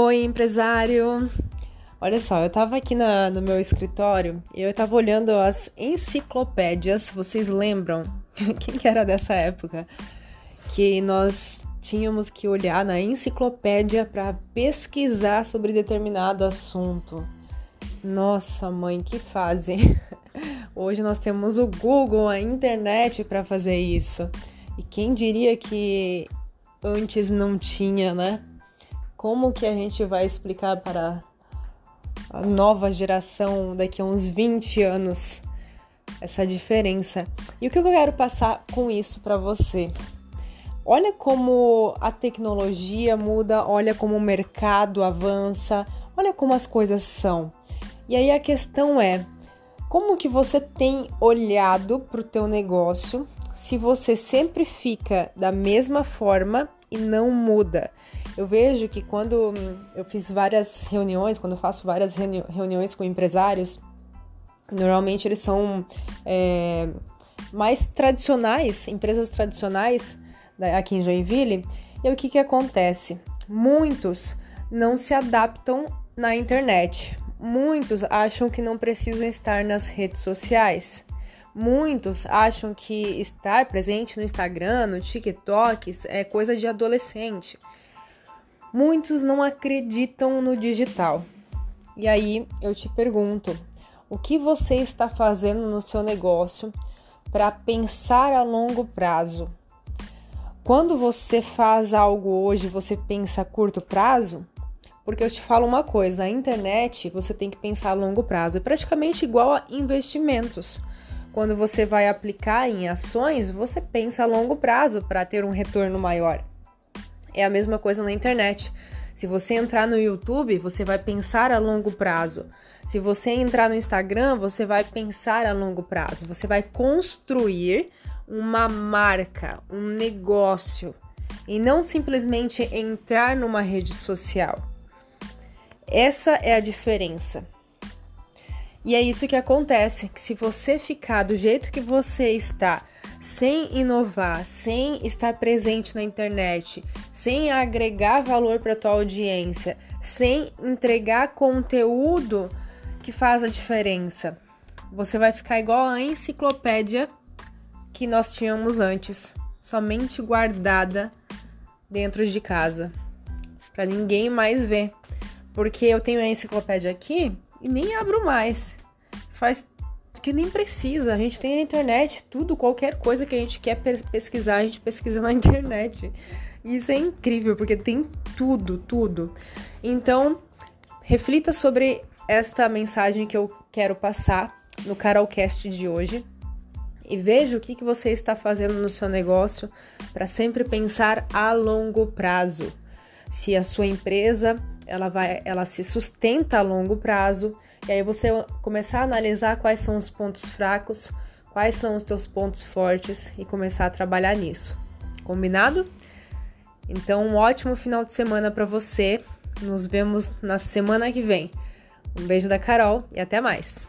Oi, empresário! Olha só, eu tava aqui na, no meu escritório e eu tava olhando as enciclopédias. Vocês lembram? Quem que era dessa época? Que nós tínhamos que olhar na enciclopédia para pesquisar sobre determinado assunto. Nossa, mãe, que fase! Hoje nós temos o Google, a internet para fazer isso. E quem diria que antes não tinha, né? Como que a gente vai explicar para a nova geração daqui a uns 20 anos essa diferença? E o que eu quero passar com isso para você? Olha como a tecnologia muda, olha como o mercado avança, olha como as coisas são. E aí a questão é, como que você tem olhado para o teu negócio se você sempre fica da mesma forma e não muda? Eu vejo que quando eu fiz várias reuniões, quando eu faço várias reuni reuniões com empresários, normalmente eles são é, mais tradicionais, empresas tradicionais aqui em Joinville. E o que, que acontece? Muitos não se adaptam na internet. Muitos acham que não precisam estar nas redes sociais. Muitos acham que estar presente no Instagram, no TikTok é coisa de adolescente. Muitos não acreditam no digital. E aí eu te pergunto: o que você está fazendo no seu negócio para pensar a longo prazo? Quando você faz algo hoje, você pensa a curto prazo? Porque eu te falo uma coisa, a internet você tem que pensar a longo prazo. É praticamente igual a investimentos. Quando você vai aplicar em ações, você pensa a longo prazo para ter um retorno maior. É a mesma coisa na internet. Se você entrar no YouTube, você vai pensar a longo prazo. Se você entrar no Instagram, você vai pensar a longo prazo. Você vai construir uma marca, um negócio e não simplesmente entrar numa rede social. Essa é a diferença. E é isso que acontece, que se você ficar do jeito que você está, sem inovar, sem estar presente na internet, sem agregar valor para tua audiência, sem entregar conteúdo que faz a diferença. Você vai ficar igual a enciclopédia que nós tínhamos antes, somente guardada dentro de casa, para ninguém mais ver. Porque eu tenho a enciclopédia aqui e nem abro mais. Faz que nem precisa. A gente tem a internet, tudo, qualquer coisa que a gente quer pesquisar, a gente pesquisa na internet. Isso é incrível, porque tem tudo, tudo. Então, reflita sobre esta mensagem que eu quero passar no Carolcast de hoje e veja o que, que você está fazendo no seu negócio para sempre pensar a longo prazo. Se a sua empresa ela vai, ela se sustenta a longo prazo, e aí você começar a analisar quais são os pontos fracos, quais são os teus pontos fortes e começar a trabalhar nisso. Combinado? Então, um ótimo final de semana para você. Nos vemos na semana que vem. Um beijo da Carol e até mais.